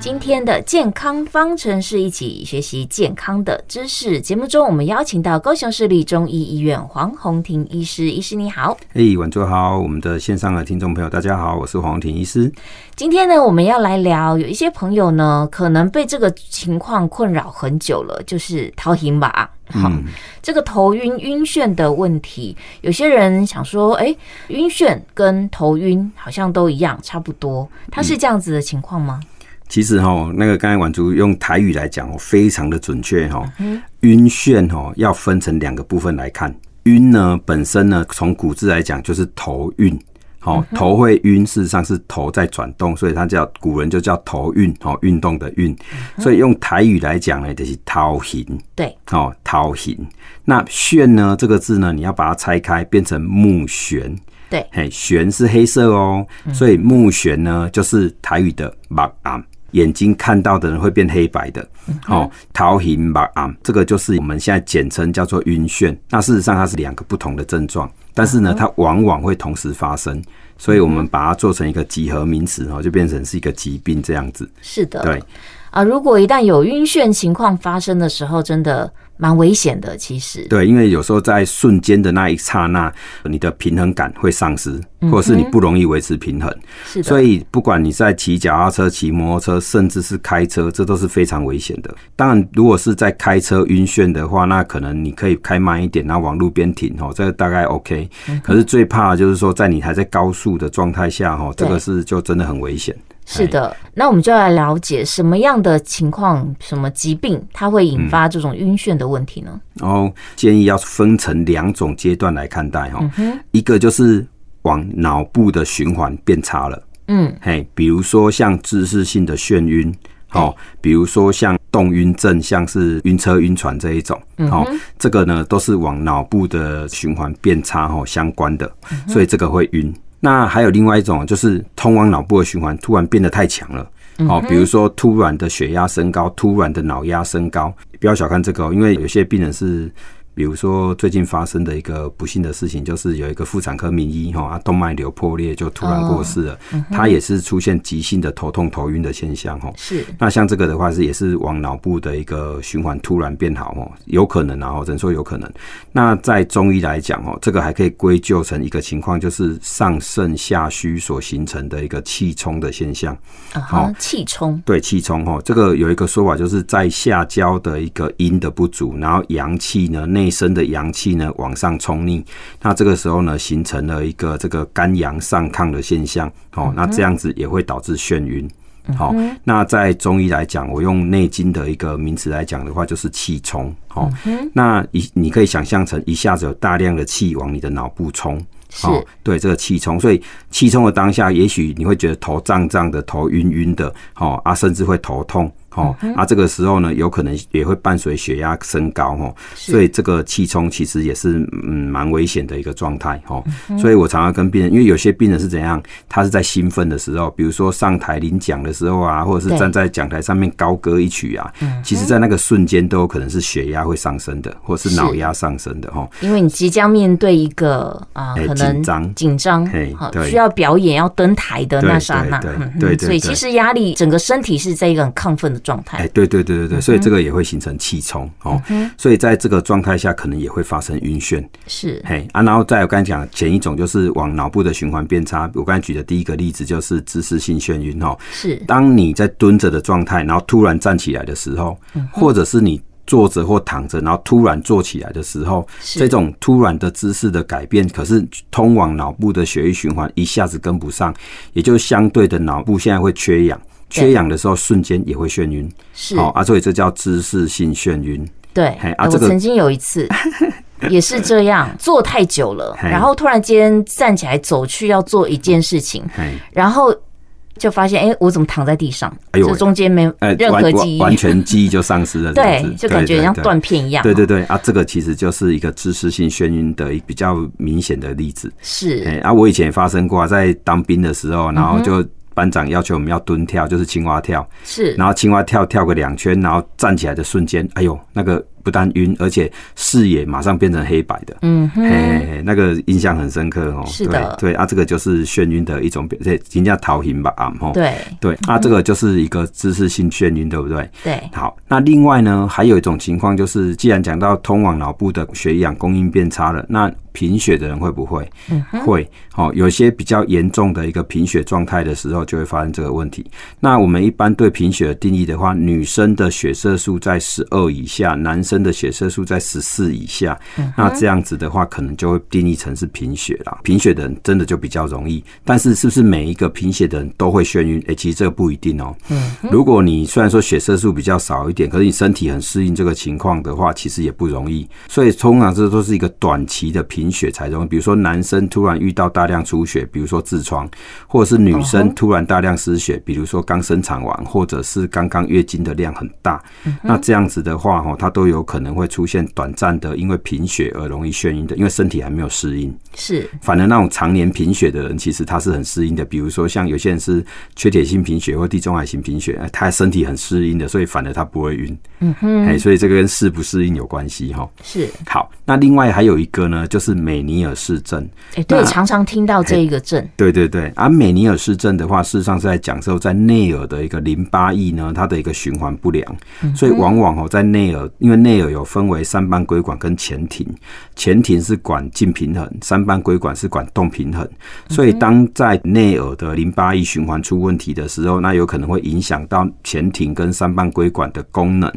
今天的健康方程式，一起学习健康的知识。节目中，我们邀请到高雄市立中医医院黄宏庭医师，医师你好。嘿，晚上好，我们的线上的听众朋友，大家好，我是黄宏庭医师。今天呢，我们要来聊，有一些朋友呢，可能被这个情况困扰很久了，就是头晕吧。好，嗯、这个头晕晕眩的问题，有些人想说，哎，晕眩跟头晕好像都一样，差不多，它是这样子的情况吗？其实哈，那个刚才婉竹用台语来讲，非常的准确哈。晕眩哈，要分成两个部分来看。晕呢本身呢，从古字来讲就是头晕，好，头会晕，事实上是头在转动，所以它叫古人就叫头晕，好，运动的晕。所以用台语来讲呢，就是头晕。对，哦，头晕。那眩呢这个字呢，你要把它拆开，变成目眩。对，嘿，眩是黑色哦，所以目眩呢就是台语的目暗。眼睛看到的人会变黑白的，哦，头晕目暗，这个就是我们现在简称叫做晕眩。那事实上它是两个不同的症状，但是呢，它往往会同时发生，所以我们把它做成一个集合名词，哦，就变成是一个疾病这样子。是的，对啊，如果一旦有晕眩情况发生的时候，真的。蛮危险的，其实对，因为有时候在瞬间的那一刹那，你的平衡感会丧失，或者是你不容易维持平衡。是的，所以不管你在骑脚踏车、骑摩托车，甚至是开车，这都是非常危险的。当然，如果是在开车晕眩的话，那可能你可以开慢一点，然后往路边停哦，这个大概 OK。可是最怕的就是说，在你还在高速的状态下哈，这个是就真的很危险。是的，那我们就来了解什么样的情况、什么疾病，它会引发这种晕眩的问题呢？然后建议要分成两种阶段来看待哈，一个就是往脑部的循环变差了，嗯，嘿，比如说像姿势性的眩晕，好，比如说像动晕症，像是晕车、晕船这一种，好，这个呢都是往脑部的循环变差哈相关的，所以这个会晕。那还有另外一种，就是通往脑部的循环突然变得太强了，哦，比如说突然的血压升高，突然的脑压升高，不要小看这个，因为有些病人是。比如说最近发生的一个不幸的事情，就是有一个妇产科名医哈，啊动脉瘤破裂就突然过世了，他也是出现急性的头痛、头晕的现象哈。是。那像这个的话是也是往脑部的一个循环突然变好哦，有可能然后只能说有可能。那在中医来讲哦，这个还可以归咎成一个情况，就是上肾下虚所形成的一个气冲的现象。好，气冲。对，气冲哈，这个有一个说法，就是在下焦的一个阴的不足，然后阳气呢内。身的阳气呢往上冲逆，那这个时候呢形成了一个这个肝阳上亢的现象，哦，那这样子也会导致眩晕，好，那在中医来讲，我用《内经》的一个名词来讲的话，就是气冲，好，那一你可以想象成一下子有大量的气往你的脑部冲，是，对这个气冲，所以气冲的当下，也许你会觉得头胀胀的，头晕晕的，哦啊，甚至会头痛。哦，啊，这个时候呢，有可能也会伴随血压升高，哦，所以这个气冲其实也是嗯蛮危险的一个状态，哦，所以我常常跟病人，因为有些病人是怎样，他是在兴奋的时候，比如说上台领奖的时候啊，或者是站在讲台上面高歌一曲啊，其实在那个瞬间都有可能是血压会上升的，或是脑压上升的，哦，因为你即将面对一个啊，可能紧张紧张，好需要表演要登台的那刹那，对对，所以其实压力整个身体是在一个很亢奋的状态，哎，对对对对对，所以这个也会形成气冲哦，所以在这个状态下，可能也会发生晕眩，是，嘿啊，然后再我刚才讲前一种就是往脑部的循环变差，我刚才举的第一个例子就是姿势性眩晕哦，是，当你在蹲着的状态，然后突然站起来的时候，或者是你坐着或躺着，然后突然坐起来的时候，这种突然的姿势的改变，可是通往脑部的血液循环一下子跟不上，也就是相对的脑部现在会缺氧。缺氧的时候，瞬间也会眩晕，是哦啊，所以这叫姿势性眩晕。对，啊，这个、我曾经有一次 也是这样，坐太久了，然后突然间站起来走去要做一件事情，然后就发现，哎、欸，我怎么躺在地上？哎呦，这中间没有任何记忆，完全记忆就丧失了，对，就感觉像断片一样。对对对啊，这个其实就是一个姿势性眩晕的一比较明显的例子。是，哎啊，我以前也发生过，在当兵的时候，然后就。班长要求我们要蹲跳，就是青蛙跳。是，然后青蛙跳跳个两圈，然后站起来的瞬间，哎呦，那个不但晕，而且视野马上变成黑白的。嗯哼，嘿，那个印象很深刻哦。是的，对，对啊，这个就是眩晕的一种表现，人家头晕吧啊，吼。对对，啊，这个就是一个姿势性眩晕，对不对？对。好，那另外呢，还有一种情况就是，既然讲到通往脑部的血氧供应变差了，那贫血的人会不会？嗯，会。好，有些比较严重的一个贫血状态的时候，就会发生这个问题。那我们一般对贫血的定义的话，女生的血色素在十二以下，男生的血色素在十四以下。那这样子的话，可能就会定义成是贫血了。贫血的人真的就比较容易，但是是不是每一个贫血的人都会眩晕？诶，其实这个不一定哦。嗯，如果你虽然说血色素比较少一点，可是你身体很适应这个情况的话，其实也不容易。所以通常这都是一个短期的贫血才容易。比如说男生突然遇到大量出血，比如说痔疮，或者是女生突然大量失血，比如说刚生产完，或者是刚刚月经的量很大，那这样子的话，哈，它都有可能会出现短暂的因为贫血而容易眩晕的，因为身体还没有适应。是，反而那种常年贫血的人，其实他是很适应的。比如说像有些人是缺铁性贫血或地中海型贫血，他身体很适应的，所以反而他不会晕。嗯哼，哎，所以这个跟适不适应有关系哈。是，好，那另外还有一个呢，就是美尼尔氏症。哎，对，常常听到这一个症。对对对，而美尼尔氏症的话，事实上是在讲说，在内耳的一个淋巴液呢，它的一个循环不良，所以往往哦，在内耳，因为内耳有分为三半规管跟前庭，前庭是管静平衡，三半规管是管动平衡，所以当在内耳的淋巴液循环出问题的时候，那有可能会影响到前庭跟三半规管的功能，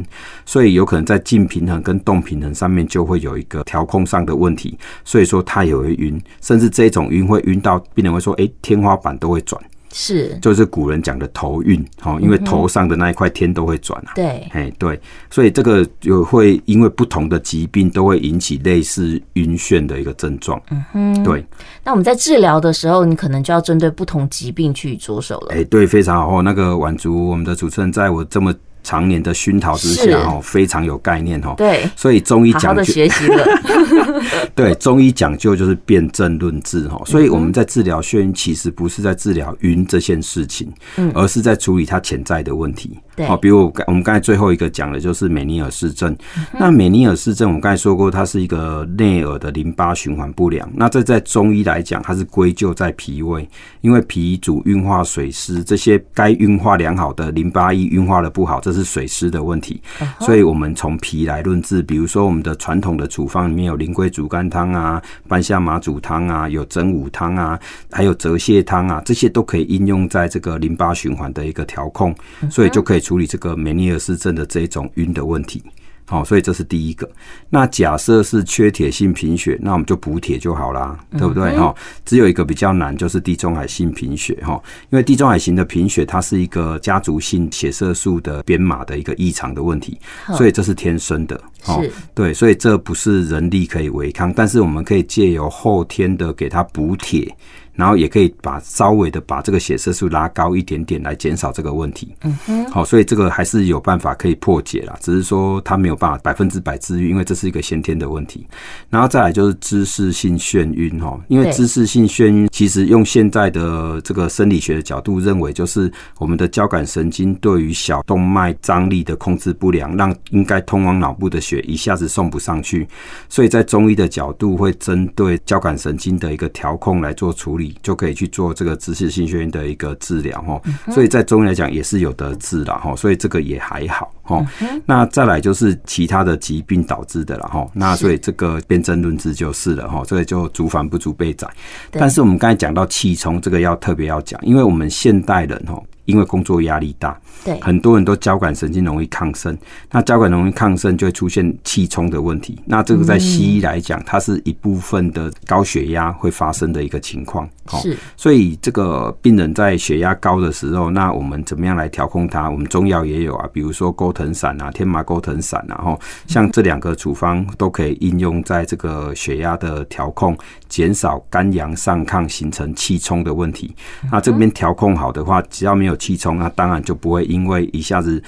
所以有可能在静平衡跟动平衡上面就会有一个调控上的问题，所以说它也会晕，甚至这种晕会晕到病人会说，哎，天花板都会转。是，就是古人讲的头晕，哈，因为头上的那一块天都会转啊。对，哎，对，所以这个有会因为不同的疾病都会引起类似晕眩的一个症状。嗯哼，对。那我们在治疗的时候，你可能就要针对不同疾病去着手了。哎，对，非常好。那个婉竹，我们的主持人，在我这么。常年的熏陶之下，哦，非常有概念，哦。对，所以中医讲究，学习了。对，中医讲究就是辨证论治，哈。所以我们在治疗眩晕，其实不是在治疗晕这件事情，而是在处理它潜在的问题。对，好，比如我我们刚才最后一个讲的就是美尼尔氏症。那美尼尔氏症，我们刚才说过，它是一个内耳的淋巴循环不良。那这在中医来讲，它是归咎在脾胃，因为脾主运化水湿，这些该运化良好的淋巴液运化的不好，这是水湿的问题。所以我们从脾来论治，比如说我们的传统的处方里面有苓龟煮甘汤啊、半夏麻煮汤啊、有真武汤啊、还有泽泻汤啊，这些都可以应用在这个淋巴循环的一个调控，所以就可以。处理这个梅尼尔氏症的这种晕的问题，好，所以这是第一个。那假设是缺铁性贫血，那我们就补铁就好啦，对不对？哈，只有一个比较难，就是地中海性贫血，哈，因为地中海型的贫血，它是一个家族性血色素的编码的一个异常的问题，所以这是天生的，哦，对，所以这不是人力可以违抗，但是我们可以借由后天的给它补铁。然后也可以把稍微的把这个血色素拉高一点点来减少这个问题。嗯哼，好，所以这个还是有办法可以破解啦，只是说它没有办法百分之百治愈，因为这是一个先天的问题。然后再来就是姿势性眩晕哈，因为姿势性眩晕其实用现在的这个生理学的角度认为，就是我们的交感神经对于小动脉张力的控制不良，让应该通往脑部的血一下子送不上去，所以在中医的角度会针对交感神经的一个调控来做处理。就可以去做这个支气性眩晕的一个治疗哈，所以在中医来讲也是有得治了哈，所以这个也还好哈。那再来就是其他的疾病导致的了哈，那所以这个辨证论治就是了哈，所以就足繁不足被宰。但是我们刚才讲到气冲，这个要特别要讲，因为我们现代人哈。因为工作压力大，对，很多人都交感神经容易亢奋，那交感容易亢奋就会出现气冲的问题。那这个在西医来讲，它是一部分的高血压会发生的一个情况。是，所以这个病人在血压高的时候，那我们怎么样来调控它？我们中药也有啊，比如说钩藤散啊、天麻钩藤散啊，然后像这两个处方都可以应用在这个血压的调控，减少肝阳上亢形成气冲的问题。那这边调控好的话，只要没有气冲，啊当然就不会因为一下子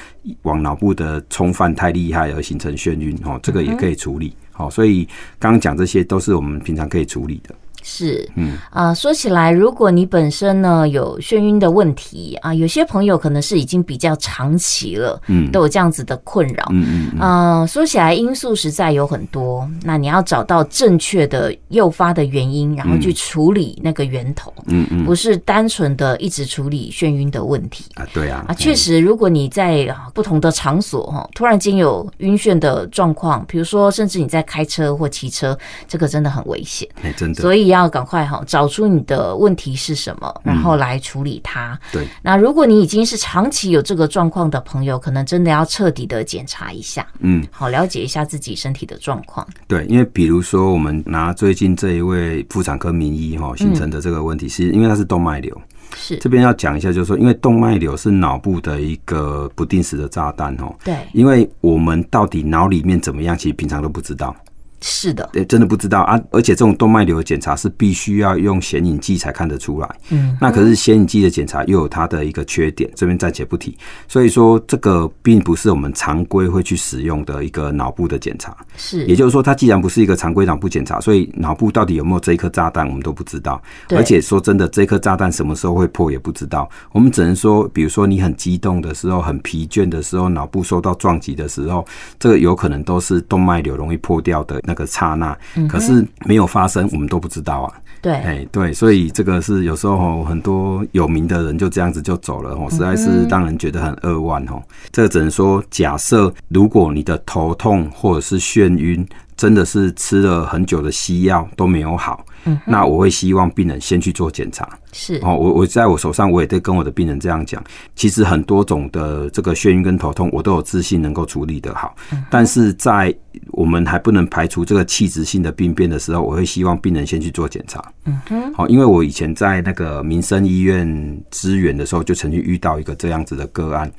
往脑部的冲犯太厉害而形成眩晕哦，这个也可以处理。好，所以刚刚讲这些都是我们平常可以处理的。是，嗯。啊，说起来，如果你本身呢有眩晕的问题啊，有些朋友可能是已经比较长期了，嗯，都有这样子的困扰，嗯嗯，啊，说起来因素实在有很多，那你要找到正确的诱发的原因，然后去处理那个源头，嗯嗯，不是单纯的一直处理眩晕的问题啊，对啊，啊，确实，如果你在不同的场所哈，突然间有晕眩的状况，比如说甚至你在开车或骑车，这个真的很危险，哎，真的，所以要。要赶快哈，找出你的问题是什么，然后来处理它。嗯、对，那如果你已经是长期有这个状况的朋友，可能真的要彻底的检查一下，嗯，好，了解一下自己身体的状况。对，因为比如说我们拿最近这一位妇产科名医哈形成的这个问题，是因为它是动脉瘤。是这边要讲一下，就是说，因为动脉瘤是脑部的一个不定时的炸弹哦。对，因为我们到底脑里面怎么样，其实平常都不知道。是的，对，真的不知道啊！而且这种动脉瘤的检查是必须要用显影剂才看得出来。嗯，那可是显影剂的检查又有它的一个缺点，这边暂且不提。所以说，这个并不是我们常规会去使用的一个脑部的检查。是，也就是说，它既然不是一个常规脑部检查，所以脑部到底有没有这一颗炸弹，我们都不知道。而且说真的，这颗炸弹什么时候会破也不知道。我们只能说，比如说你很激动的时候、很疲倦的时候、脑部受到撞击的时候，这个有可能都是动脉瘤容易破掉的那个刹那。可是没有发生，我们都不知道啊。对，哎，对，所以这个是有时候很多有名的人就这样子就走了哦，实在是让人觉得很扼腕哦。这个只能说，假设如果你的头痛或者是眩晕，真的是吃了很久的西药都没有好。嗯，那我会希望病人先去做检查。是哦，我我在我手上，我也在跟我的病人这样讲。其实很多种的这个眩晕跟头痛，我都有自信能够处理得好。但是在我们还不能排除这个器质性的病变的时候，我会希望病人先去做检查。嗯哼，好，因为我以前在那个民生医院支援的时候，就曾经遇到一个这样子的个案。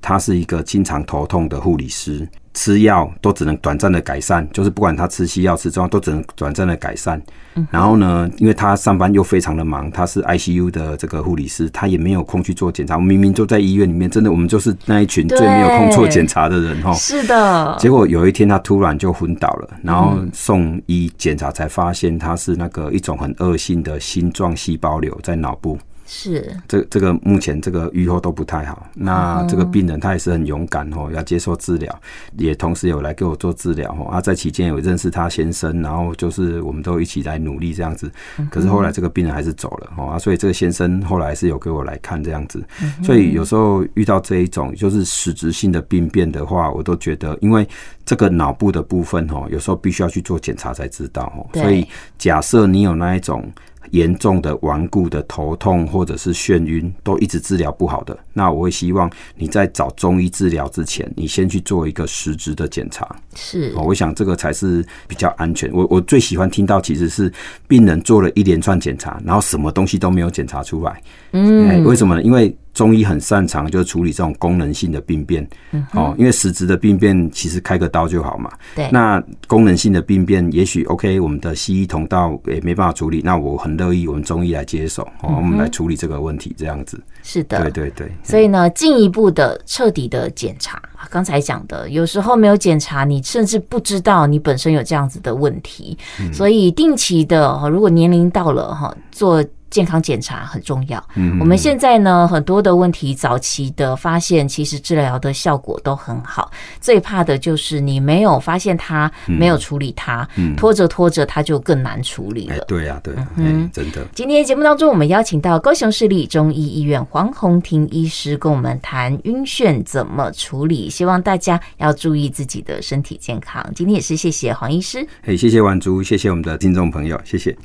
他是一个经常头痛的护理师，吃药都只能短暂的改善，就是不管他吃西药吃中药都只能短暂的改善。然后呢，因为他上班又非常的忙，他是 ICU 的这个护理师，他也没有空去做检查。我明明就在医院里面，真的我们就是那一群最没有空做检查的人哈。是的。结果有一天他突然就昏倒了，然后送医检查才发现他是那个一种很恶性的心状细胞瘤在脑部。是，这这个目前这个预后都不太好。那这个病人他也是很勇敢哦，要接受治疗，也同时有来给我做治疗哦。啊，在期间有认识他先生，然后就是我们都一起来努力这样子。可是后来这个病人还是走了哦，啊，所以这个先生后来是有给我来看这样子。所以有时候遇到这一种就是实质性的病变的话，我都觉得，因为这个脑部的部分哦，有时候必须要去做检查才知道哦。所以假设你有那一种。严重的顽固的头痛或者是眩晕都一直治疗不好的，那我会希望你在找中医治疗之前，你先去做一个实质的检查。是，我想这个才是比较安全。我我最喜欢听到其实是病人做了一连串检查，然后什么东西都没有检查出来。嗯，为什么呢？因为中医很擅长就是处理这种功能性的病变，哦，因为实质的病变其实开个刀就好嘛。对。那功能性的病变，也许 OK，我们的西医同道也没办法处理，那我很乐意我们中医来接手，哦，我们来处理这个问题，这样子。是的，对对对。所以呢，进一步的彻底的检查，刚才讲的，有时候没有检查，你甚至不知道你本身有这样子的问题。所以定期的，如果年龄到了哈，做。健康检查很重要。嗯，我们现在呢，很多的问题早期的发现，其实治疗的效果都很好。最怕的就是你没有发现它，没有处理它，拖着拖着它就更难处理了。对呀，对，嗯，真的。今天节目当中，我们邀请到高雄市立中医医院黄宏庭医师跟我们谈晕眩怎么处理，希望大家要注意自己的身体健康。今天也是谢谢黄医师，哎，谢谢婉竹，谢谢我们的听众朋友，谢谢。